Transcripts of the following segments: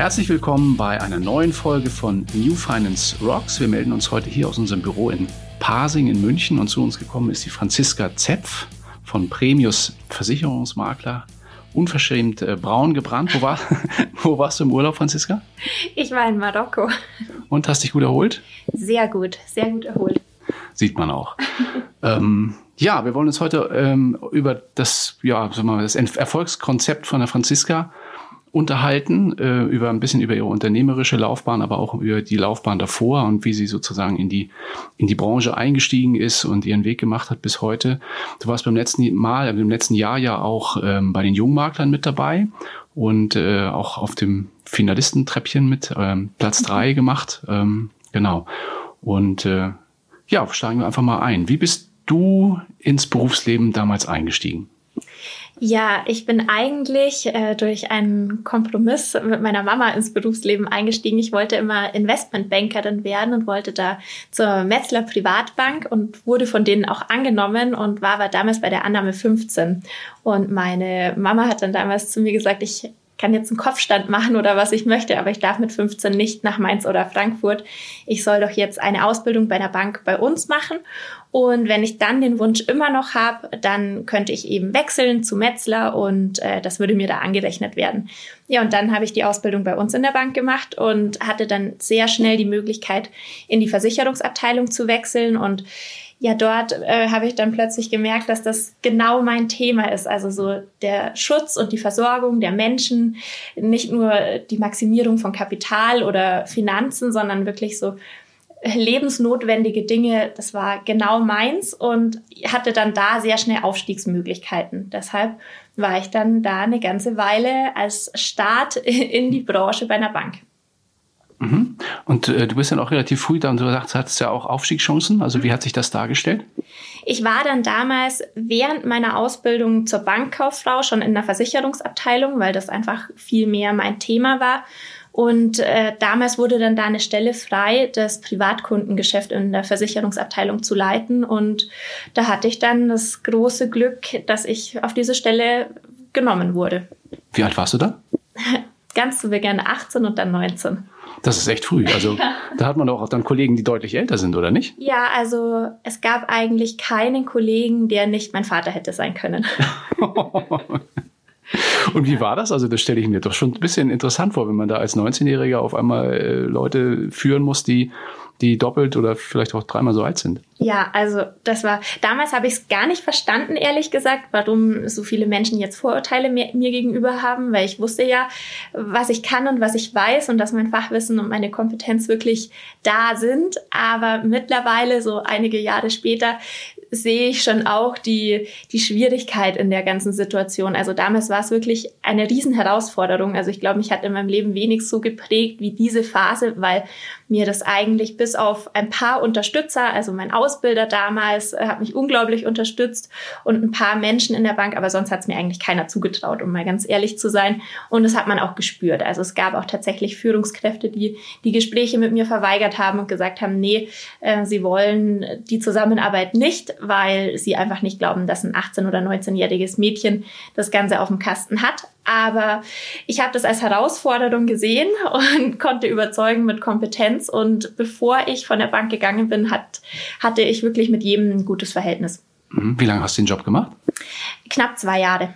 Herzlich willkommen bei einer neuen Folge von New Finance Rocks. Wir melden uns heute hier aus unserem Büro in Pasing in München und zu uns gekommen ist die Franziska Zepf von Premius Versicherungsmakler. Unverschämt äh, braun gebrannt. Wo, war, wo warst du im Urlaub, Franziska? Ich war in Marokko. Und hast dich gut erholt? Sehr gut, sehr gut erholt. Sieht man auch. ähm, ja, wir wollen uns heute ähm, über das, ja, sagen wir mal, das Erfolgskonzept von der Franziska unterhalten, äh, über ein bisschen über ihre unternehmerische Laufbahn, aber auch über die Laufbahn davor und wie sie sozusagen in die, in die Branche eingestiegen ist und ihren Weg gemacht hat bis heute. Du warst beim letzten Mal, im letzten Jahr ja auch ähm, bei den Jungmaklern mit dabei und äh, auch auf dem Finalistentreppchen mit ähm, Platz drei gemacht. Ähm, genau. Und äh, ja, steigen wir einfach mal ein. Wie bist du ins Berufsleben damals eingestiegen? Ja, ich bin eigentlich äh, durch einen Kompromiss mit meiner Mama ins Berufsleben eingestiegen. Ich wollte immer Investmentbankerin werden und wollte da zur Metzler Privatbank und wurde von denen auch angenommen und war aber damals bei der Annahme 15. Und meine Mama hat dann damals zu mir gesagt, ich kann jetzt einen Kopfstand machen oder was ich möchte, aber ich darf mit 15 nicht nach Mainz oder Frankfurt. Ich soll doch jetzt eine Ausbildung bei einer Bank bei uns machen. Und wenn ich dann den Wunsch immer noch habe, dann könnte ich eben wechseln zu Metzler und äh, das würde mir da angerechnet werden. Ja, und dann habe ich die Ausbildung bei uns in der Bank gemacht und hatte dann sehr schnell die Möglichkeit, in die Versicherungsabteilung zu wechseln und ja, dort äh, habe ich dann plötzlich gemerkt, dass das genau mein Thema ist. Also so der Schutz und die Versorgung der Menschen, nicht nur die Maximierung von Kapital oder Finanzen, sondern wirklich so lebensnotwendige Dinge. Das war genau meins und hatte dann da sehr schnell Aufstiegsmöglichkeiten. Deshalb war ich dann da eine ganze Weile als Start in die Branche bei einer Bank. Mhm. Und äh, du bist dann auch relativ früh da und du sagst, hattest ja auch Aufstiegschancen. Also wie hat sich das dargestellt? Ich war dann damals während meiner Ausbildung zur Bankkauffrau schon in der Versicherungsabteilung, weil das einfach viel mehr mein Thema war. Und äh, damals wurde dann da eine Stelle frei, das Privatkundengeschäft in der Versicherungsabteilung zu leiten. Und da hatte ich dann das große Glück, dass ich auf diese Stelle genommen wurde. Wie alt warst du da? Ganz zu Beginn 18 und dann 19. Das ist echt früh. Also da hat man doch auch dann Kollegen, die deutlich älter sind, oder nicht? Ja, also es gab eigentlich keinen Kollegen, der nicht mein Vater hätte sein können. Und wie war das? Also das stelle ich mir doch schon ein bisschen interessant vor, wenn man da als 19-Jähriger auf einmal äh, Leute führen muss, die die doppelt oder vielleicht auch dreimal so alt sind. Ja, also das war, damals habe ich es gar nicht verstanden, ehrlich gesagt, warum so viele Menschen jetzt Vorurteile mir, mir, gegenüber haben, weil ich wusste ja, was ich kann und was ich weiß und dass mein Fachwissen und meine Kompetenz wirklich da sind. Aber mittlerweile, so einige Jahre später, sehe ich schon auch die, die Schwierigkeit in der ganzen Situation. Also damals war es wirklich eine Riesenherausforderung. Also ich glaube, mich hat in meinem Leben wenig so geprägt wie diese Phase, weil mir das eigentlich bis auf ein paar Unterstützer, also mein Ausbilder damals äh, hat mich unglaublich unterstützt und ein paar Menschen in der Bank, aber sonst hat es mir eigentlich keiner zugetraut, um mal ganz ehrlich zu sein. Und das hat man auch gespürt. Also es gab auch tatsächlich Führungskräfte, die die Gespräche mit mir verweigert haben und gesagt haben, nee, äh, sie wollen die Zusammenarbeit nicht, weil sie einfach nicht glauben, dass ein 18- oder 19-jähriges Mädchen das Ganze auf dem Kasten hat. Aber ich habe das als Herausforderung gesehen und konnte überzeugen mit Kompetenz. Und bevor ich von der Bank gegangen bin, hat, hatte ich wirklich mit jedem ein gutes Verhältnis. Mhm. Wie lange hast du den Job gemacht? Knapp zwei Jahre.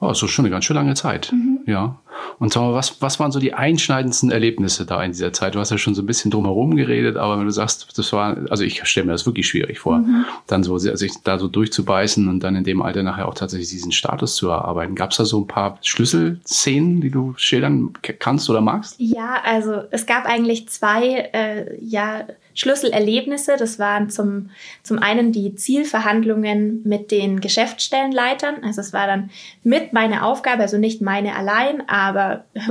Oh, ist schon eine ganz schön lange Zeit. Mhm. Ja. Und sag mal, was, was waren so die einschneidendsten Erlebnisse da in dieser Zeit? Du hast ja schon so ein bisschen drumherum geredet, aber wenn du sagst, das war, also ich stelle mir das wirklich schwierig vor, mhm. dann so sich da so durchzubeißen und dann in dem Alter nachher auch tatsächlich diesen Status zu erarbeiten. Gab es da so ein paar Schlüsselszenen, die du schildern kannst oder magst? Ja, also es gab eigentlich zwei, äh, ja, Schlüsselerlebnisse. Das waren zum, zum einen die Zielverhandlungen mit den Geschäftsstellenleitern. Also es war dann mit meine Aufgabe, also nicht meine allein, aber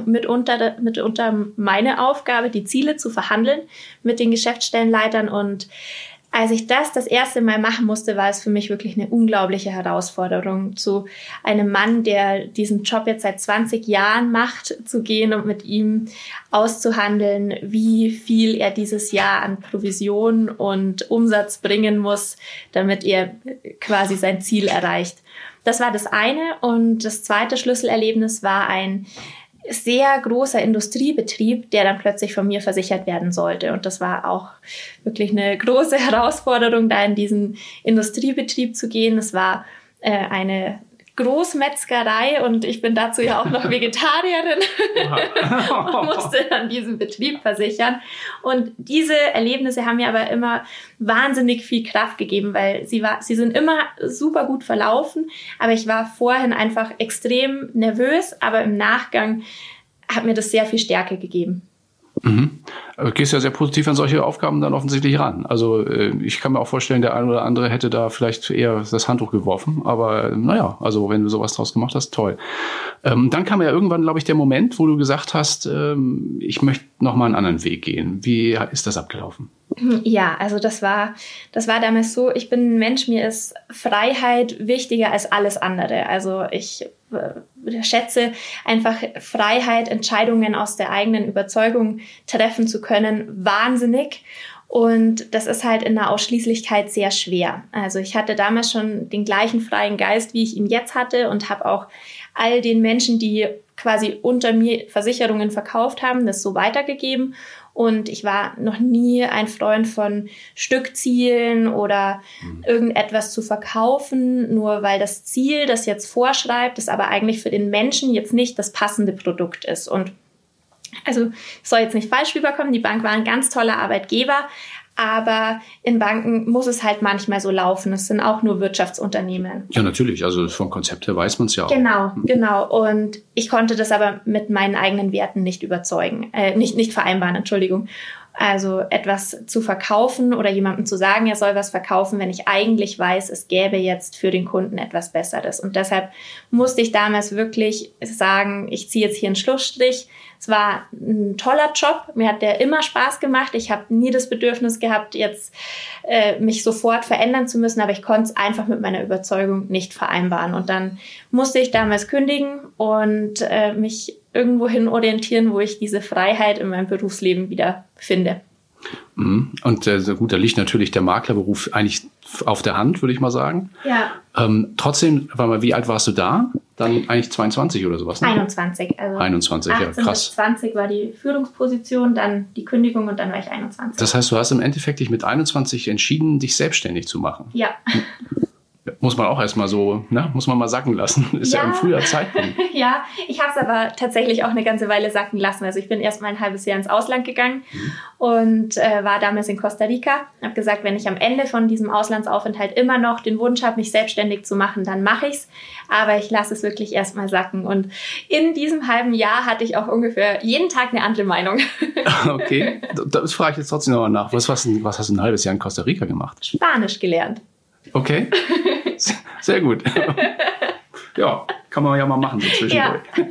mitunter, mitunter meine Aufgabe, die Ziele zu verhandeln mit den Geschäftsstellenleitern und als ich das das erste Mal machen musste, war es für mich wirklich eine unglaubliche Herausforderung, zu einem Mann, der diesen Job jetzt seit 20 Jahren macht, zu gehen und mit ihm auszuhandeln, wie viel er dieses Jahr an Provision und Umsatz bringen muss, damit er quasi sein Ziel erreicht. Das war das eine. Und das zweite Schlüsselerlebnis war ein sehr großer Industriebetrieb, der dann plötzlich von mir versichert werden sollte. Und das war auch wirklich eine große Herausforderung, da in diesen Industriebetrieb zu gehen. Es war äh, eine Großmetzgerei und ich bin dazu ja auch noch Vegetarierin und musste dann diesen Betrieb versichern. Und diese Erlebnisse haben mir aber immer wahnsinnig viel Kraft gegeben, weil sie war, sie sind immer super gut verlaufen, aber ich war vorhin einfach extrem nervös, aber im Nachgang hat mir das sehr viel Stärke gegeben. Mhm. Du gehst ja sehr positiv an solche Aufgaben dann offensichtlich ran. Also äh, ich kann mir auch vorstellen, der eine oder andere hätte da vielleicht eher das Handtuch geworfen. Aber äh, naja, also wenn du sowas draus gemacht hast, toll. Ähm, dann kam ja irgendwann, glaube ich, der Moment, wo du gesagt hast, ähm, ich möchte nochmal einen anderen Weg gehen. Wie ist das abgelaufen? Ja, also das war, das war damals so, ich bin ein Mensch, mir ist Freiheit wichtiger als alles andere. Also ich schätze einfach Freiheit, Entscheidungen aus der eigenen Überzeugung treffen zu können, wahnsinnig. Und das ist halt in der Ausschließlichkeit sehr schwer. Also ich hatte damals schon den gleichen freien Geist, wie ich ihn jetzt hatte und habe auch all den Menschen, die quasi unter mir Versicherungen verkauft haben, das so weitergegeben. Und ich war noch nie ein Freund von Stückzielen oder mhm. irgendetwas zu verkaufen, nur weil das Ziel, das jetzt vorschreibt, das aber eigentlich für den Menschen jetzt nicht das passende Produkt ist. Und also soll jetzt nicht falsch rüberkommen, die Bank war ein ganz toller Arbeitgeber, aber in Banken muss es halt manchmal so laufen. Es sind auch nur Wirtschaftsunternehmen. Ja, natürlich. Also vom Konzept her weiß man es ja auch. Genau, genau. Und ich konnte das aber mit meinen eigenen Werten nicht überzeugen, äh, nicht, nicht vereinbaren, Entschuldigung. Also etwas zu verkaufen oder jemandem zu sagen, er soll was verkaufen, wenn ich eigentlich weiß, es gäbe jetzt für den Kunden etwas Besseres. Und deshalb musste ich damals wirklich sagen, ich ziehe jetzt hier einen Schlussstrich. Es war ein toller Job, mir hat der immer Spaß gemacht. Ich habe nie das Bedürfnis gehabt, jetzt äh, mich sofort verändern zu müssen, aber ich konnte es einfach mit meiner Überzeugung nicht vereinbaren. Und dann musste ich damals kündigen und äh, mich irgendwohin orientieren, wo ich diese Freiheit in meinem Berufsleben wieder finde. Mhm. Und äh, gut, da liegt natürlich der Maklerberuf eigentlich auf der Hand, würde ich mal sagen. Ja. Ähm, trotzdem, war mal, wie alt warst du da? Dann eigentlich 22 oder sowas? Ne? 21. Also 21, 18 ja, krass. Bis 20 war die Führungsposition, dann die Kündigung und dann war ich 21. Das heißt, du hast im Endeffekt dich mit 21 entschieden, dich selbstständig zu machen. Ja. Muss man auch erstmal so, ne, muss man mal sacken lassen. Ist ja, ja ein früher Zeitpunkt. ja, ich habe es aber tatsächlich auch eine ganze Weile sacken lassen. Also ich bin erst mal ein halbes Jahr ins Ausland gegangen mhm. und äh, war damals in Costa Rica. Habe gesagt, wenn ich am Ende von diesem Auslandsaufenthalt immer noch den Wunsch habe, mich selbstständig zu machen, dann mache ich's. Aber ich lasse es wirklich erst mal sacken. Und in diesem halben Jahr hatte ich auch ungefähr jeden Tag eine andere Meinung. okay, das frage ich jetzt trotzdem nochmal nach. Was, was, was hast du ein halbes Jahr in Costa Rica gemacht? Spanisch gelernt. Okay. Sehr gut. ja, kann man ja mal machen so zwischendurch. Ja.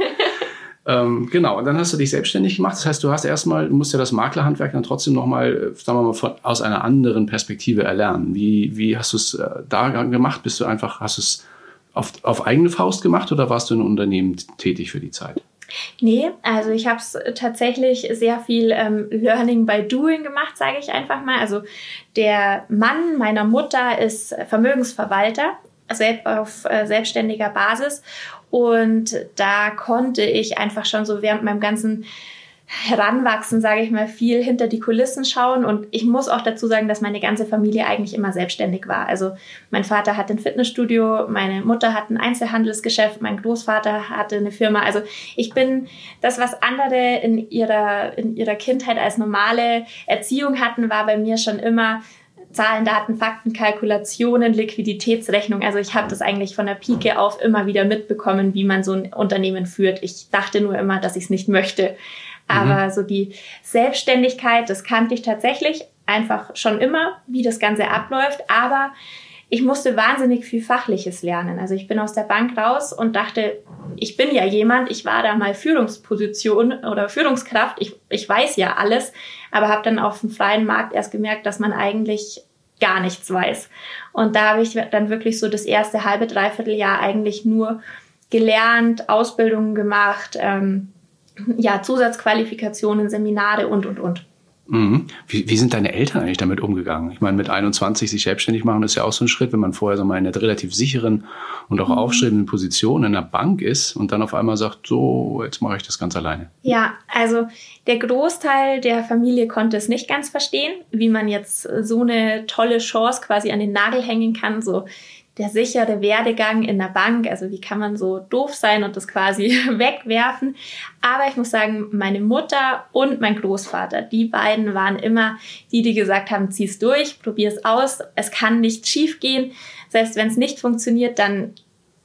Ähm, genau, und dann hast du dich selbstständig gemacht. Das heißt, du hast erstmal, du musst ja das Maklerhandwerk dann trotzdem nochmal, sagen wir mal, von, aus einer anderen Perspektive erlernen. Wie, wie hast du es äh, da gemacht? Bist du einfach, hast du es auf, auf eigene Faust gemacht oder warst du in einem Unternehmen tätig für die Zeit? Nee, also ich habe es tatsächlich sehr viel ähm, Learning by Doing gemacht, sage ich einfach mal. Also der Mann meiner Mutter ist Vermögensverwalter auf äh, selbstständiger Basis und da konnte ich einfach schon so während meinem ganzen Heranwachsen, sage ich mal, viel hinter die Kulissen schauen. Und ich muss auch dazu sagen, dass meine ganze Familie eigentlich immer selbstständig war. Also mein Vater hat ein Fitnessstudio, meine Mutter hat ein Einzelhandelsgeschäft, mein Großvater hatte eine Firma. Also ich bin das, was andere in ihrer, in ihrer Kindheit als normale Erziehung hatten, war bei mir schon immer Zahlen, Daten, Fakten, Kalkulationen, Liquiditätsrechnung. Also ich habe das eigentlich von der Pike auf immer wieder mitbekommen, wie man so ein Unternehmen führt. Ich dachte nur immer, dass ich es nicht möchte. Aber mhm. so die Selbstständigkeit, das kannte ich tatsächlich einfach schon immer, wie das Ganze abläuft. Aber ich musste wahnsinnig viel Fachliches lernen. Also ich bin aus der Bank raus und dachte, ich bin ja jemand, ich war da mal Führungsposition oder Führungskraft, ich, ich weiß ja alles, aber habe dann auf dem freien Markt erst gemerkt, dass man eigentlich gar nichts weiß. Und da habe ich dann wirklich so das erste halbe, dreiviertel Jahr eigentlich nur gelernt, Ausbildungen gemacht, ähm, ja, Zusatzqualifikationen, Seminare und, und, und. Mhm. Wie, wie sind deine Eltern eigentlich damit umgegangen? Ich meine, mit 21 sich selbstständig machen, ist ja auch so ein Schritt, wenn man vorher so mal in einer relativ sicheren und auch mhm. aufstrebenden Position in einer Bank ist und dann auf einmal sagt, so, jetzt mache ich das ganz alleine. Ja, also der Großteil der Familie konnte es nicht ganz verstehen, wie man jetzt so eine tolle Chance quasi an den Nagel hängen kann, so der sichere Werdegang in der Bank. Also wie kann man so doof sein und das quasi wegwerfen? Aber ich muss sagen, meine Mutter und mein Großvater, die beiden waren immer die, die gesagt haben, zieh's durch, probier's aus. Es kann nicht schief gehen. Selbst wenn es nicht funktioniert, dann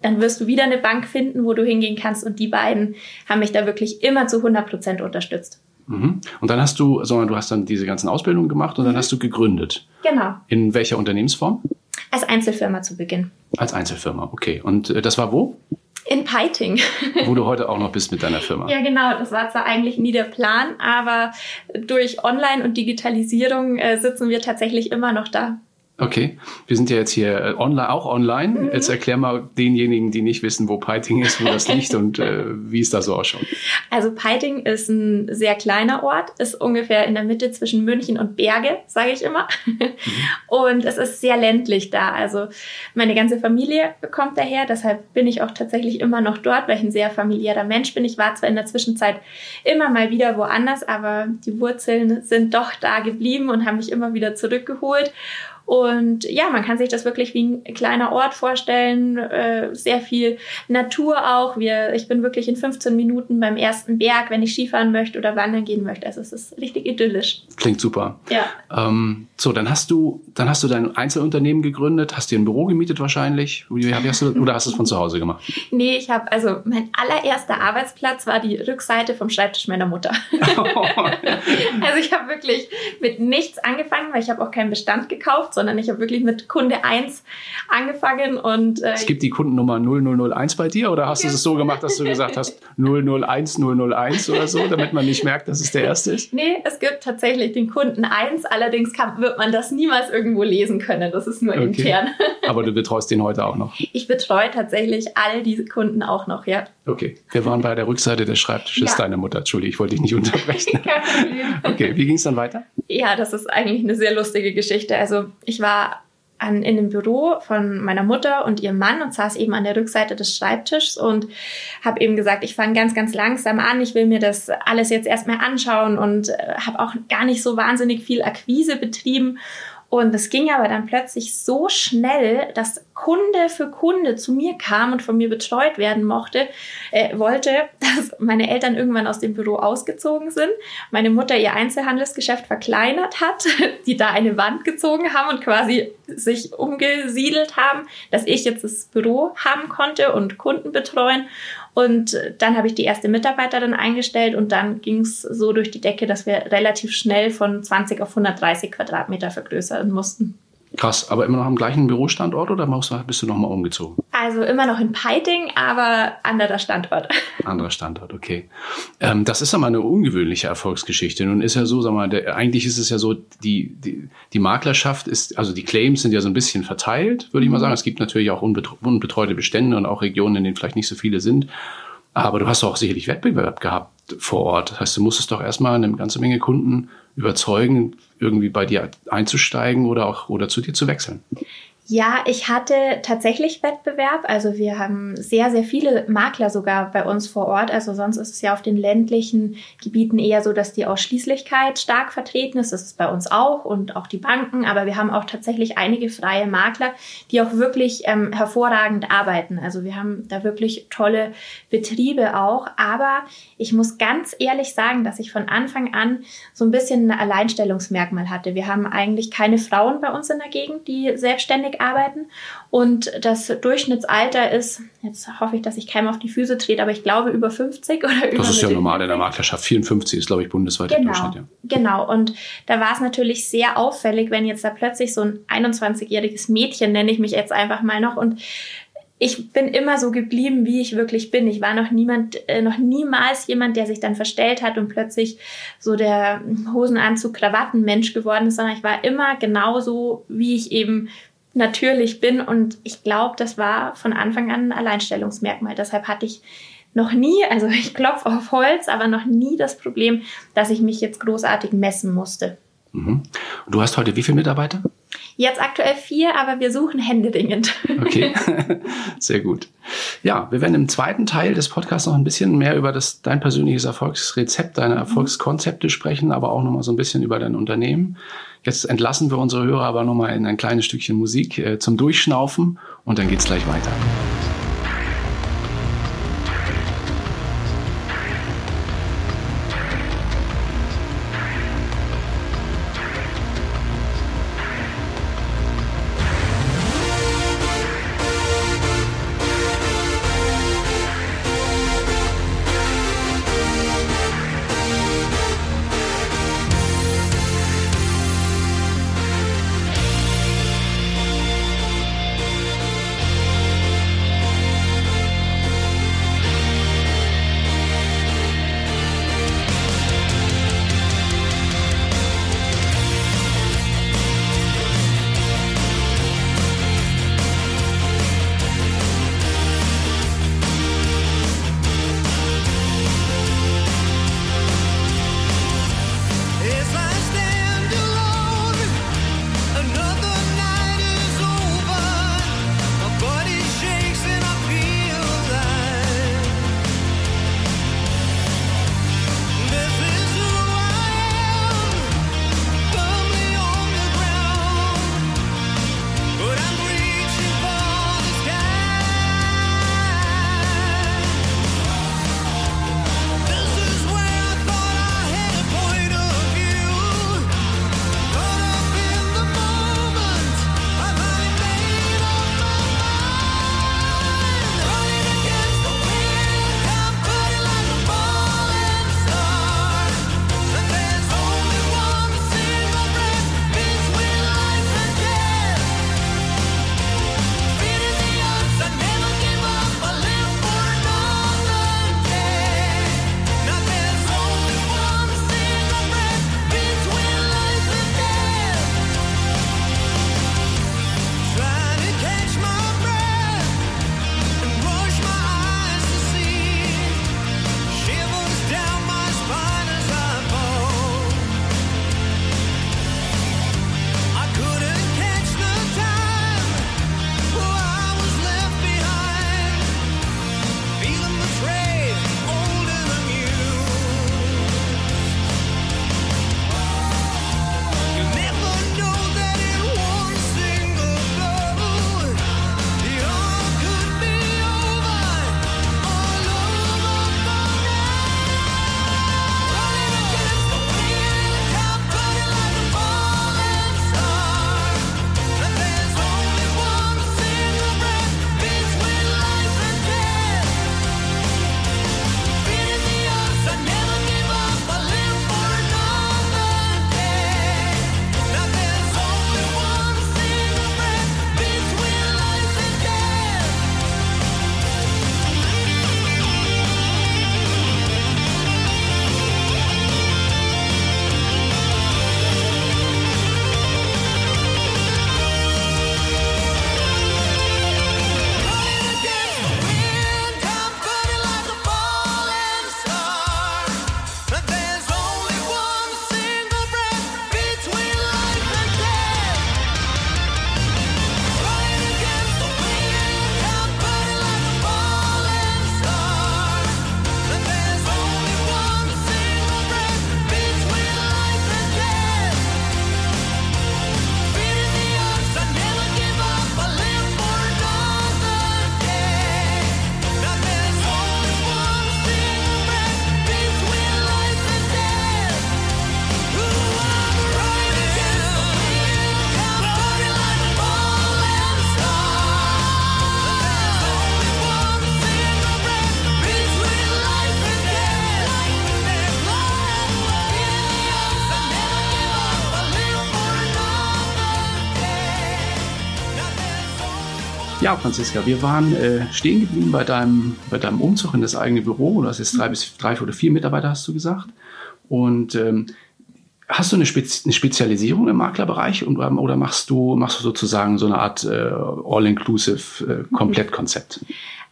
dann wirst du wieder eine Bank finden, wo du hingehen kannst. Und die beiden haben mich da wirklich immer zu 100 Prozent unterstützt. Mhm. Und dann hast du, sondern du hast dann diese ganzen Ausbildungen gemacht und dann mhm. hast du gegründet. Genau. In welcher Unternehmensform? Als Einzelfirma zu Beginn. Als Einzelfirma, okay. Und äh, das war wo? In Peiting. Wo du heute auch noch bist mit deiner Firma. Ja, genau. Das war zwar eigentlich nie der Plan, aber durch Online und Digitalisierung äh, sitzen wir tatsächlich immer noch da. Okay, wir sind ja jetzt hier äh, online, auch online. Mhm. Jetzt erklär mal denjenigen, die nicht wissen, wo Peiting ist, wo das liegt und äh, wie es da so ausschaut. Also Peiting ist ein sehr kleiner Ort, ist ungefähr in der Mitte zwischen München und Berge, sage ich immer. Mhm. Und es ist sehr ländlich da. Also meine ganze Familie kommt daher, deshalb bin ich auch tatsächlich immer noch dort, weil ich ein sehr familiärer Mensch bin. Ich war zwar in der Zwischenzeit immer mal wieder woanders, aber die Wurzeln sind doch da geblieben und haben mich immer wieder zurückgeholt. Und ja, man kann sich das wirklich wie ein kleiner Ort vorstellen, äh, sehr viel Natur auch. Wir, ich bin wirklich in 15 Minuten beim ersten Berg, wenn ich Skifahren möchte oder wandern gehen möchte. Also es ist richtig idyllisch. Klingt super. Ja. Ähm, so, dann hast du, dann hast du dein Einzelunternehmen gegründet, hast dir ein Büro gemietet wahrscheinlich, hast du, oder hast du es von zu Hause gemacht? Nee, ich habe also mein allererster Arbeitsplatz war die Rückseite vom Schreibtisch meiner Mutter. also ich habe wirklich mit nichts angefangen, weil ich habe auch keinen Bestand gekauft sondern ich habe wirklich mit Kunde 1 angefangen und äh, Es gibt die Kundennummer 0001 bei dir oder hast du es so gemacht, dass du gesagt hast 001 001 oder so, damit man nicht merkt, dass es der erste ist? Nee, es gibt tatsächlich den Kunden 1, allerdings kann, wird man das niemals irgendwo lesen können, das ist nur okay. intern. Aber du betreust den heute auch noch? Ich betreue tatsächlich all diese Kunden auch noch, ja. Okay, wir waren bei der Rückseite des Schreibtisches ja. deiner Mutter. Entschuldigung, ich wollte dich nicht unterbrechen. Okay, wie ging es dann weiter? Ja, das ist eigentlich eine sehr lustige Geschichte. Also ich war an, in dem Büro von meiner Mutter und ihrem Mann und saß eben an der Rückseite des Schreibtischs und habe eben gesagt, ich fange ganz, ganz langsam an. Ich will mir das alles jetzt erstmal anschauen und äh, habe auch gar nicht so wahnsinnig viel Akquise betrieben und es ging aber dann plötzlich so schnell, dass Kunde für Kunde zu mir kam und von mir betreut werden mochte, äh, wollte, dass meine Eltern irgendwann aus dem Büro ausgezogen sind, meine Mutter ihr Einzelhandelsgeschäft verkleinert hat, die da eine Wand gezogen haben und quasi sich umgesiedelt haben, dass ich jetzt das Büro haben konnte und Kunden betreuen und dann habe ich die erste Mitarbeiterin eingestellt und dann ging es so durch die Decke, dass wir relativ schnell von 20 auf 130 Quadratmeter vergrößern mussten. Krass, aber immer noch am gleichen Bürostandort oder bist du nochmal umgezogen? Also immer noch in Peiting, aber anderer Standort. Anderer Standort, okay. Ähm, das ist aber eine ungewöhnliche Erfolgsgeschichte. Nun ist ja so, sag mal, der, eigentlich ist es ja so, die, die, die Maklerschaft ist, also die Claims sind ja so ein bisschen verteilt, würde ich mal mhm. sagen. Es gibt natürlich auch unbetreute Bestände und auch Regionen, in denen vielleicht nicht so viele sind. Aber du hast auch sicherlich Wettbewerb gehabt vor Ort. Das heißt, du musstest doch erstmal eine ganze Menge Kunden überzeugen, irgendwie bei dir einzusteigen oder auch oder zu dir zu wechseln. Ja, ich hatte tatsächlich Wettbewerb. Also wir haben sehr, sehr viele Makler sogar bei uns vor Ort. Also sonst ist es ja auf den ländlichen Gebieten eher so, dass die Ausschließlichkeit stark vertreten ist. Das ist bei uns auch und auch die Banken. Aber wir haben auch tatsächlich einige freie Makler, die auch wirklich ähm, hervorragend arbeiten. Also wir haben da wirklich tolle Betriebe auch. Aber ich muss ganz ehrlich sagen, dass ich von Anfang an so ein bisschen ein Alleinstellungsmerkmal hatte. Wir haben eigentlich keine Frauen bei uns in der Gegend, die selbstständig arbeiten. Und das Durchschnittsalter ist, jetzt hoffe ich, dass ich keinem auf die Füße trete, aber ich glaube über 50 oder über. Das ist ja normal in der Maklerschaft. 54 ist, glaube ich, bundesweit genau, der Durchschnitt. Ja. Genau. Und da war es natürlich sehr auffällig, wenn jetzt da plötzlich so ein 21-jähriges Mädchen, nenne ich mich jetzt einfach mal noch, und ich bin immer so geblieben, wie ich wirklich bin. Ich war noch niemand, äh, noch niemals jemand, der sich dann verstellt hat und plötzlich so der Hosenanzug, Krawattenmensch geworden ist, sondern ich war immer genauso, wie ich eben natürlich bin. Und ich glaube, das war von Anfang an ein Alleinstellungsmerkmal. Deshalb hatte ich noch nie, also ich klopfe auf Holz, aber noch nie das Problem, dass ich mich jetzt großartig messen musste. Mhm. Du hast heute wie viele Mitarbeiter? Jetzt aktuell vier, aber wir suchen händeringend. Okay, sehr gut. Ja, wir werden im zweiten Teil des Podcasts noch ein bisschen mehr über das, dein persönliches Erfolgsrezept, deine mhm. Erfolgskonzepte sprechen, aber auch nochmal so ein bisschen über dein Unternehmen. Jetzt entlassen wir unsere Hörer aber nochmal in ein kleines Stückchen Musik äh, zum Durchschnaufen und dann geht's gleich weiter. Ja, Franziska, wir waren äh, stehen geblieben bei deinem, bei deinem Umzug in das eigene Büro. Du hast jetzt drei bis drei oder vier Mitarbeiter, hast du gesagt. Und ähm, hast du eine, Spez eine Spezialisierung im Maklerbereich und, ähm, oder machst du, machst du sozusagen so eine Art äh, All-Inclusive äh, Komplettkonzept?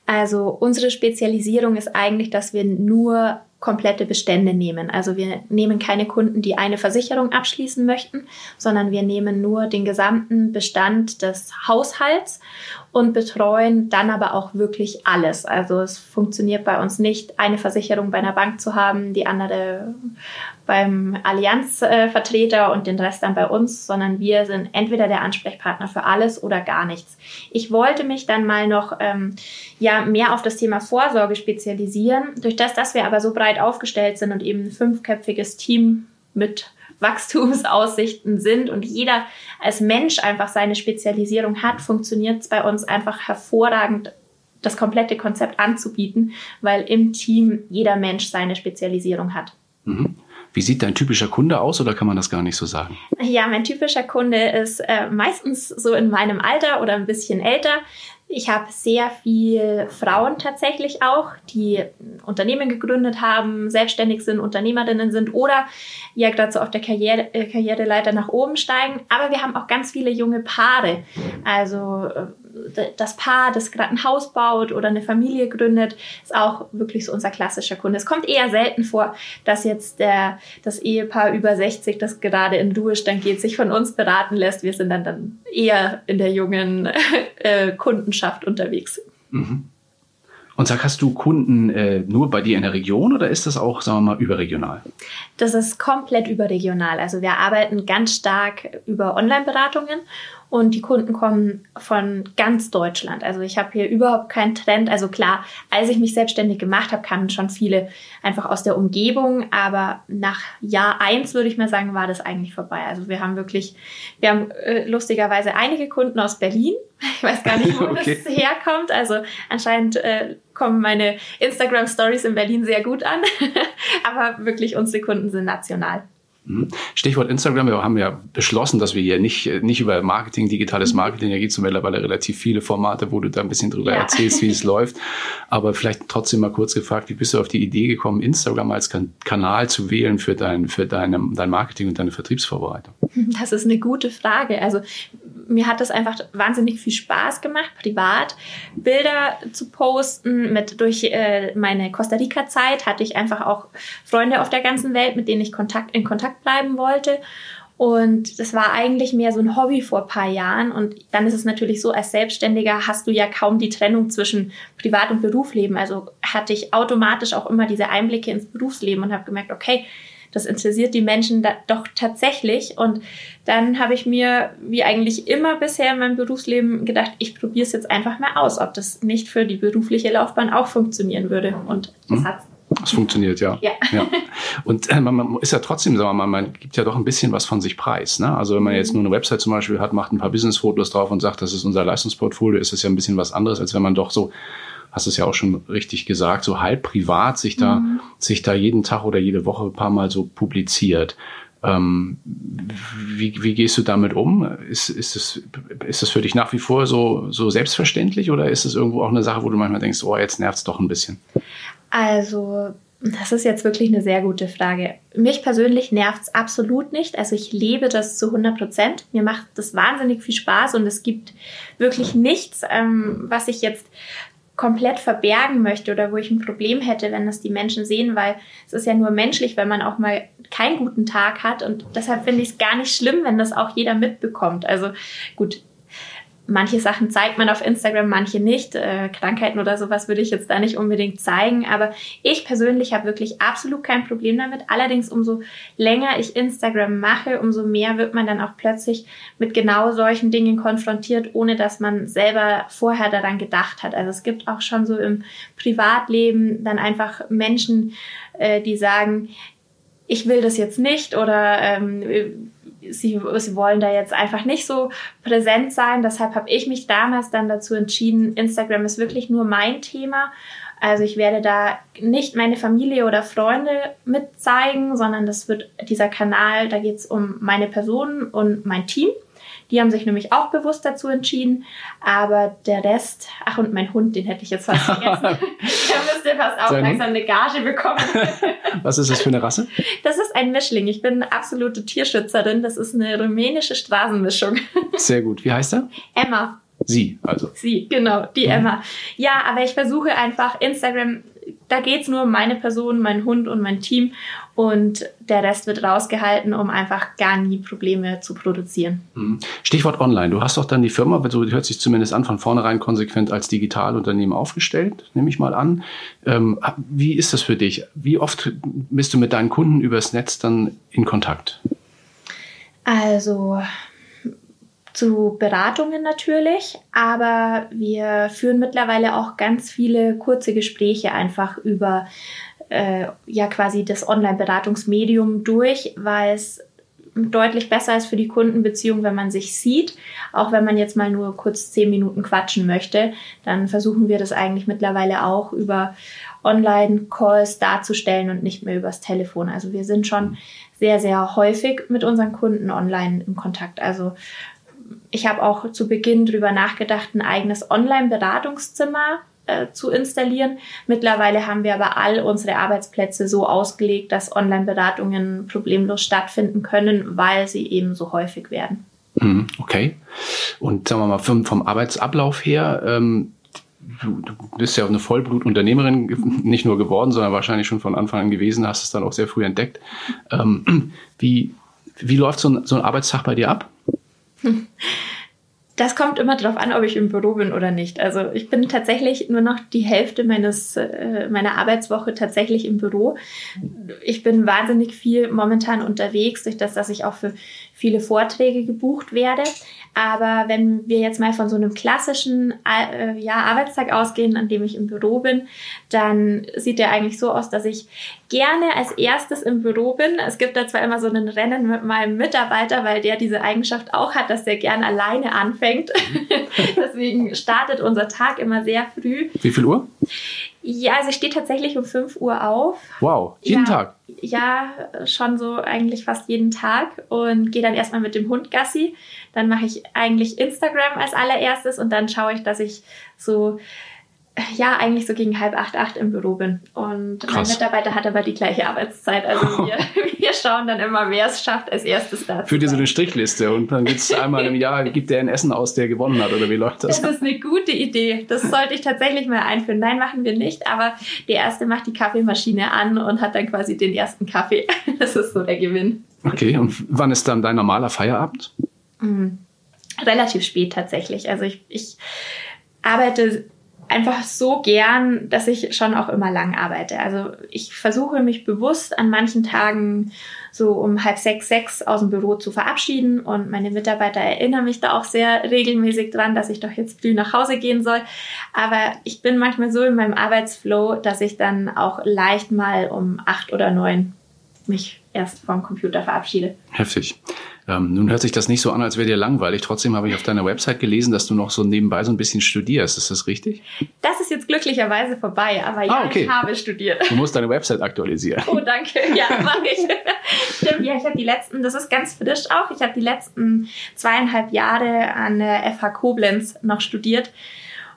Also unsere Spezialisierung ist eigentlich, dass wir nur komplette Bestände nehmen. Also wir nehmen keine Kunden, die eine Versicherung abschließen möchten, sondern wir nehmen nur den gesamten Bestand des Haushalts und betreuen dann aber auch wirklich alles. Also es funktioniert bei uns nicht, eine Versicherung bei einer Bank zu haben, die andere beim Allianzvertreter und den Rest dann bei uns, sondern wir sind entweder der Ansprechpartner für alles oder gar nichts. Ich wollte mich dann mal noch ähm, ja mehr auf das Thema Vorsorge spezialisieren. Durch das, dass wir aber so breit aufgestellt sind und eben ein fünfköpfiges Team mit Wachstumsaussichten sind und jeder als Mensch einfach seine Spezialisierung hat, funktioniert es bei uns einfach hervorragend, das komplette Konzept anzubieten, weil im Team jeder Mensch seine Spezialisierung hat. Mhm. Wie sieht dein typischer Kunde aus oder kann man das gar nicht so sagen? Ja, mein typischer Kunde ist äh, meistens so in meinem Alter oder ein bisschen älter. Ich habe sehr viel Frauen tatsächlich auch, die Unternehmen gegründet haben, selbstständig sind, Unternehmerinnen sind oder ja gerade so auf der Karriere, äh, Karriereleiter nach oben steigen. Aber wir haben auch ganz viele junge Paare. Also äh, das Paar, das gerade ein Haus baut oder eine Familie gründet, ist auch wirklich so unser klassischer Kunde. Es kommt eher selten vor, dass jetzt der, das Ehepaar über 60, das gerade in Ruhestand geht, sich von uns beraten lässt. Wir sind dann, dann eher in der jungen äh, Kundenschaft unterwegs. Mhm. Und sag, hast du Kunden äh, nur bei dir in der Region oder ist das auch, sagen wir mal, überregional? Das ist komplett überregional. Also wir arbeiten ganz stark über Online-Beratungen und die Kunden kommen von ganz Deutschland. Also ich habe hier überhaupt keinen Trend. Also klar, als ich mich selbstständig gemacht habe, kamen schon viele einfach aus der Umgebung, aber nach Jahr eins würde ich mal sagen, war das eigentlich vorbei. Also wir haben wirklich, wir haben äh, lustigerweise einige Kunden aus Berlin. Ich weiß gar nicht, wo okay. das herkommt. Also anscheinend äh, kommen meine Instagram Stories in Berlin sehr gut an, aber wirklich unsere Kunden sind national. Mhm. Stichwort Instagram. Wir haben ja beschlossen, dass wir hier nicht, nicht über Marketing, digitales mhm. Marketing, da gibt es mittlerweile relativ viele Formate, wo du da ein bisschen drüber ja. erzählst, wie es läuft. Aber vielleicht trotzdem mal kurz gefragt, wie bist du auf die Idee gekommen, Instagram als kan Kanal zu wählen für dein, für deine, dein Marketing und deine Vertriebsvorbereitung? Das ist eine gute Frage. Also mir hat das einfach wahnsinnig viel Spaß gemacht, privat Bilder zu posten. Mit durch äh, meine Costa Rica Zeit hatte ich einfach auch Freunde auf der ganzen Welt, mit denen ich Kontakt in Kontakt bleiben wollte. Und das war eigentlich mehr so ein Hobby vor ein paar Jahren. Und dann ist es natürlich so, als Selbstständiger hast du ja kaum die Trennung zwischen Privat- und Berufsleben. Also hatte ich automatisch auch immer diese Einblicke ins Berufsleben und habe gemerkt, okay, das interessiert die Menschen da doch tatsächlich. Und dann habe ich mir, wie eigentlich immer bisher in meinem Berufsleben, gedacht, ich probiere es jetzt einfach mal aus, ob das nicht für die berufliche Laufbahn auch funktionieren würde. Und das mhm. hat es funktioniert, ja. ja. ja. Und äh, man, man ist ja trotzdem, sagen wir mal, man gibt ja doch ein bisschen was von sich preis. Ne? Also wenn man jetzt nur eine Website zum Beispiel hat, macht ein paar Business-Fotos drauf und sagt, das ist unser Leistungsportfolio, ist es ja ein bisschen was anderes, als wenn man doch so hast es ja auch schon richtig gesagt, so halb privat sich da, mhm. sich da jeden Tag oder jede Woche ein paar Mal so publiziert. Ähm, wie, wie gehst du damit um? Ist, ist, es, ist das für dich nach wie vor so, so selbstverständlich oder ist es irgendwo auch eine Sache, wo du manchmal denkst, oh, jetzt nervt es doch ein bisschen? Also, das ist jetzt wirklich eine sehr gute Frage. Mich persönlich nervt es absolut nicht. Also ich lebe das zu 100 Prozent. Mir macht das wahnsinnig viel Spaß und es gibt wirklich nichts, ähm, was ich jetzt komplett verbergen möchte oder wo ich ein Problem hätte, wenn das die Menschen sehen, weil es ist ja nur menschlich, wenn man auch mal keinen guten Tag hat und deshalb finde ich es gar nicht schlimm, wenn das auch jeder mitbekommt. Also gut, Manche Sachen zeigt man auf Instagram, manche nicht. Äh, Krankheiten oder sowas würde ich jetzt da nicht unbedingt zeigen. Aber ich persönlich habe wirklich absolut kein Problem damit. Allerdings, umso länger ich Instagram mache, umso mehr wird man dann auch plötzlich mit genau solchen Dingen konfrontiert, ohne dass man selber vorher daran gedacht hat. Also es gibt auch schon so im Privatleben dann einfach Menschen, äh, die sagen, ich will das jetzt nicht oder ähm, sie, sie wollen da jetzt einfach nicht so präsent sein. Deshalb habe ich mich damals dann dazu entschieden, Instagram ist wirklich nur mein Thema. Also ich werde da nicht meine Familie oder Freunde mit zeigen, sondern das wird dieser Kanal, da geht es um meine Person und mein Team. Die haben sich nämlich auch bewusst dazu entschieden. Aber der Rest, ach und mein Hund, den hätte ich jetzt fast vergessen. der müsste fast auch langsam eine Gage bekommen. Was ist das für eine Rasse? Das ist ein Mischling. Ich bin absolute Tierschützerin. Das ist eine rumänische Straßenmischung. Sehr gut. Wie heißt er? Emma. Sie, also. Sie, genau, die mhm. Emma. Ja, aber ich versuche einfach Instagram, da geht's nur um meine Person, mein Hund und mein Team und der Rest wird rausgehalten, um einfach gar nie Probleme zu produzieren. Mhm. Stichwort online. Du hast doch dann die Firma, so hört sich zumindest an, von vornherein konsequent als Digitalunternehmen aufgestellt, nehme ich mal an. Ähm, wie ist das für dich? Wie oft bist du mit deinen Kunden übers Netz dann in Kontakt? Also zu Beratungen natürlich, aber wir führen mittlerweile auch ganz viele kurze Gespräche einfach über äh, ja quasi das Online-Beratungsmedium durch, weil es deutlich besser ist für die Kundenbeziehung, wenn man sich sieht. Auch wenn man jetzt mal nur kurz zehn Minuten quatschen möchte, dann versuchen wir das eigentlich mittlerweile auch über Online-Calls darzustellen und nicht mehr übers Telefon. Also wir sind schon sehr, sehr häufig mit unseren Kunden online im Kontakt. Also ich habe auch zu Beginn darüber nachgedacht, ein eigenes Online-Beratungszimmer äh, zu installieren. Mittlerweile haben wir aber all unsere Arbeitsplätze so ausgelegt, dass Online-Beratungen problemlos stattfinden können, weil sie eben so häufig werden. Mhm, okay. Und sagen wir mal, vom, vom Arbeitsablauf her, ähm, du, du bist ja eine Vollblutunternehmerin nicht nur geworden, sondern wahrscheinlich schon von Anfang an gewesen, hast es dann auch sehr früh entdeckt. Ähm, wie, wie läuft so ein, so ein Arbeitstag bei dir ab? Das kommt immer darauf an, ob ich im Büro bin oder nicht. Also ich bin tatsächlich nur noch die Hälfte meines, äh, meiner Arbeitswoche tatsächlich im Büro. Ich bin wahnsinnig viel momentan unterwegs, durch das, dass ich auch für viele Vorträge gebucht werde. Aber wenn wir jetzt mal von so einem klassischen äh, ja, Arbeitstag ausgehen, an dem ich im Büro bin, dann sieht der eigentlich so aus, dass ich gerne als erstes im Büro bin. Es gibt da zwar immer so ein Rennen mit meinem Mitarbeiter, weil der diese Eigenschaft auch hat, dass der gern alleine anfängt. Deswegen startet unser Tag immer sehr früh. Wie viel Uhr? Ja, also ich stehe tatsächlich um 5 Uhr auf. Wow, jeden ja, Tag? Ja, schon so eigentlich fast jeden Tag und gehe dann erstmal mit dem Hund Gassi. Dann mache ich eigentlich Instagram als allererstes und dann schaue ich, dass ich so ja, eigentlich so gegen halb acht, acht im Büro bin. Und Krass. mein Mitarbeiter hat aber die gleiche Arbeitszeit. Also wir, wir schauen dann immer, wer es schafft, als erstes da Führt ihr so eine Strichliste und dann gibt es einmal im Jahr, gibt der ein Essen aus, der gewonnen hat oder wie läuft das? Das ist eine gute Idee. Das sollte ich tatsächlich mal einführen. Nein, machen wir nicht, aber der Erste macht die Kaffeemaschine an und hat dann quasi den ersten Kaffee. Das ist so der Gewinn. Okay, und wann ist dann dein normaler Feierabend? Mhm. Relativ spät tatsächlich. Also ich, ich arbeite einfach so gern, dass ich schon auch immer lang arbeite. Also ich versuche mich bewusst an manchen Tagen so um halb sechs, sechs aus dem Büro zu verabschieden und meine Mitarbeiter erinnern mich da auch sehr regelmäßig dran, dass ich doch jetzt früh nach Hause gehen soll. Aber ich bin manchmal so in meinem Arbeitsflow, dass ich dann auch leicht mal um acht oder neun mich erst vom Computer verabschiede. Heftig. Ähm, nun hört sich das nicht so an, als wäre dir langweilig. Trotzdem habe ich auf deiner Website gelesen, dass du noch so nebenbei so ein bisschen studierst. Ist das richtig? Das ist jetzt glücklicherweise vorbei, aber ja, ah, okay. ich habe studiert. Du musst deine Website aktualisieren. Oh, danke. Ja, mache ich. Stimmt, ja, ich habe die letzten, das ist ganz frisch auch, ich habe die letzten zweieinhalb Jahre an der FH Koblenz noch studiert.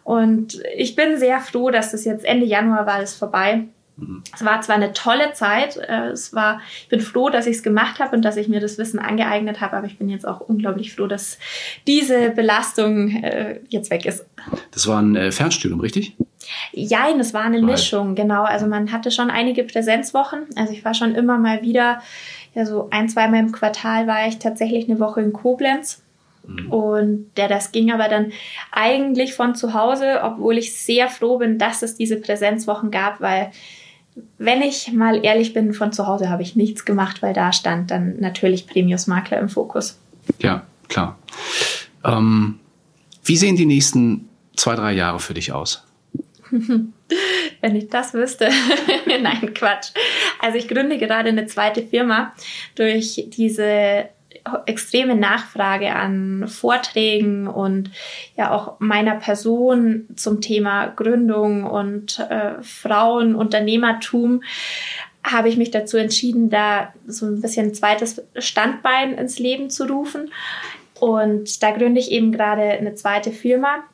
Und ich bin sehr froh, dass das jetzt Ende Januar war, es vorbei. Es war zwar eine tolle Zeit, äh, es war, ich bin froh, dass ich es gemacht habe und dass ich mir das Wissen angeeignet habe, aber ich bin jetzt auch unglaublich froh, dass diese Belastung äh, jetzt weg ist. Das war ein äh, Fernstudium, richtig? Ja, es war eine Mischung, genau. Also man hatte schon einige Präsenzwochen. Also ich war schon immer mal wieder, ja so ein, zweimal im Quartal war ich tatsächlich eine Woche in Koblenz. Mhm. Und der, das ging aber dann eigentlich von zu Hause, obwohl ich sehr froh bin, dass es diese Präsenzwochen gab, weil wenn ich mal ehrlich bin, von zu Hause habe ich nichts gemacht, weil da stand dann natürlich Premius Makler im Fokus. Ja, klar. Ähm, wie sehen die nächsten zwei, drei Jahre für dich aus? Wenn ich das wüsste. Nein, Quatsch. Also ich gründe gerade eine zweite Firma. Durch diese extreme Nachfrage an Vorträgen und ja auch meiner Person zum Thema Gründung und äh, Frauenunternehmertum habe ich mich dazu entschieden, da so ein bisschen ein zweites Standbein ins Leben zu rufen. Und da gründe ich eben gerade eine zweite Firma.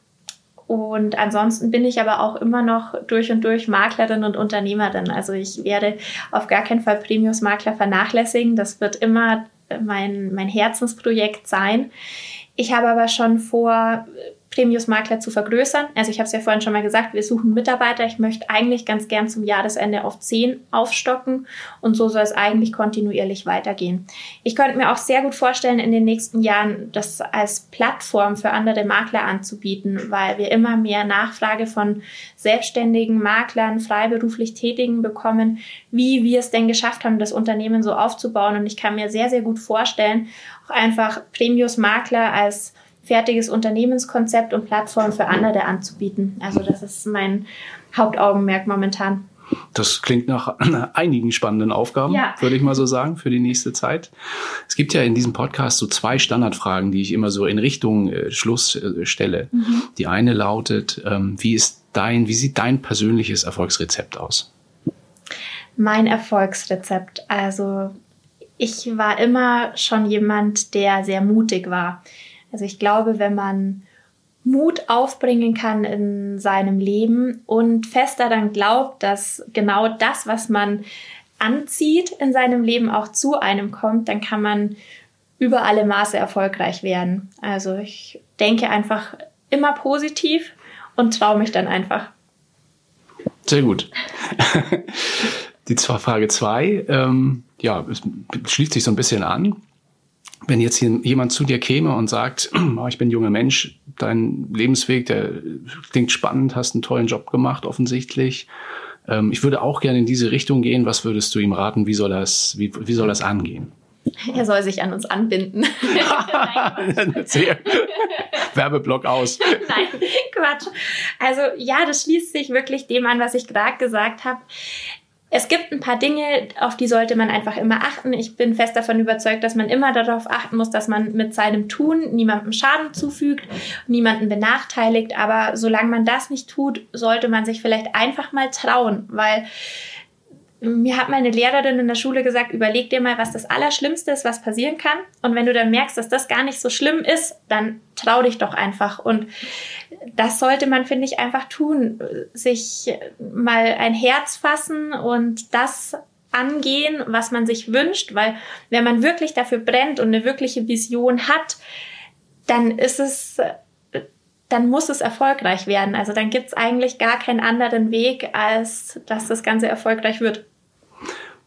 Und ansonsten bin ich aber auch immer noch durch und durch Maklerin und Unternehmerin. Also ich werde auf gar keinen Fall Premius Makler vernachlässigen. Das wird immer mein, mein Herzensprojekt sein. Ich habe aber schon vor, Premius Makler zu vergrößern. Also ich habe es ja vorhin schon mal gesagt, wir suchen Mitarbeiter. Ich möchte eigentlich ganz gern zum Jahresende auf zehn aufstocken und so soll es eigentlich kontinuierlich weitergehen. Ich könnte mir auch sehr gut vorstellen, in den nächsten Jahren das als Plattform für andere Makler anzubieten, weil wir immer mehr Nachfrage von selbstständigen Maklern, freiberuflich Tätigen bekommen, wie wir es denn geschafft haben, das Unternehmen so aufzubauen. Und ich kann mir sehr, sehr gut vorstellen, auch einfach Premius Makler als fertiges Unternehmenskonzept und Plattform für andere anzubieten. Also das ist mein Hauptaugenmerk momentan. Das klingt nach einigen spannenden Aufgaben, ja. würde ich mal so sagen, für die nächste Zeit. Es gibt ja in diesem Podcast so zwei Standardfragen, die ich immer so in Richtung äh, Schluss äh, stelle. Mhm. Die eine lautet, ähm, wie ist dein, wie sieht dein persönliches Erfolgsrezept aus? Mein Erfolgsrezept. Also ich war immer schon jemand, der sehr mutig war. Also ich glaube, wenn man Mut aufbringen kann in seinem Leben und fest daran glaubt, dass genau das, was man anzieht in seinem Leben auch zu einem kommt, dann kann man über alle Maße erfolgreich werden. Also ich denke einfach immer positiv und traue mich dann einfach. Sehr gut. Die Frage zwei, ähm, ja, es schließt sich so ein bisschen an wenn jetzt hier jemand zu dir käme und sagt, oh, ich bin junger Mensch, dein Lebensweg, der klingt spannend, hast einen tollen Job gemacht, offensichtlich. Ähm, ich würde auch gerne in diese Richtung gehen. Was würdest du ihm raten? Wie soll das, wie, wie soll das angehen? Er soll sich an uns anbinden. Werbeblock aus. Nein, Quatsch. Also ja, das schließt sich wirklich dem an, was ich gerade gesagt habe. Es gibt ein paar Dinge, auf die sollte man einfach immer achten. Ich bin fest davon überzeugt, dass man immer darauf achten muss, dass man mit seinem Tun niemandem Schaden zufügt, niemanden benachteiligt. Aber solange man das nicht tut, sollte man sich vielleicht einfach mal trauen, weil mir hat meine Lehrerin in der Schule gesagt, überleg dir mal, was das Allerschlimmste ist, was passieren kann. Und wenn du dann merkst, dass das gar nicht so schlimm ist, dann trau dich doch einfach. Und das sollte man, finde ich, einfach tun. Sich mal ein Herz fassen und das angehen, was man sich wünscht. Weil wenn man wirklich dafür brennt und eine wirkliche Vision hat, dann ist es dann muss es erfolgreich werden. Also dann gibt es eigentlich gar keinen anderen Weg, als dass das Ganze erfolgreich wird.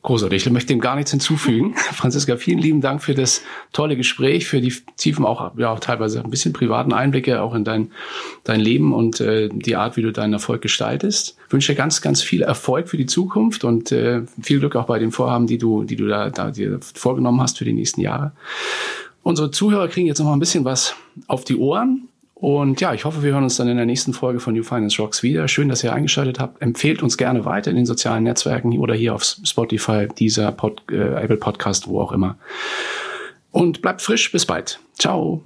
Großartig. Ich möchte dem gar nichts hinzufügen. Franziska, vielen lieben Dank für das tolle Gespräch, für die tiefen, auch ja, teilweise ein bisschen privaten Einblicke auch in dein, dein Leben und äh, die Art, wie du deinen Erfolg gestaltest. Ich wünsche dir ganz, ganz viel Erfolg für die Zukunft und äh, viel Glück auch bei den Vorhaben, die du, die du da, da dir vorgenommen hast für die nächsten Jahre. Unsere Zuhörer kriegen jetzt noch mal ein bisschen was auf die Ohren. Und ja, ich hoffe, wir hören uns dann in der nächsten Folge von New Finance Rocks wieder. Schön, dass ihr eingeschaltet habt. Empfehlt uns gerne weiter in den sozialen Netzwerken oder hier auf Spotify, dieser Pod, äh, Apple Podcast, wo auch immer. Und bleibt frisch. Bis bald. Ciao.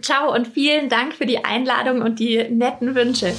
Ciao und vielen Dank für die Einladung und die netten Wünsche.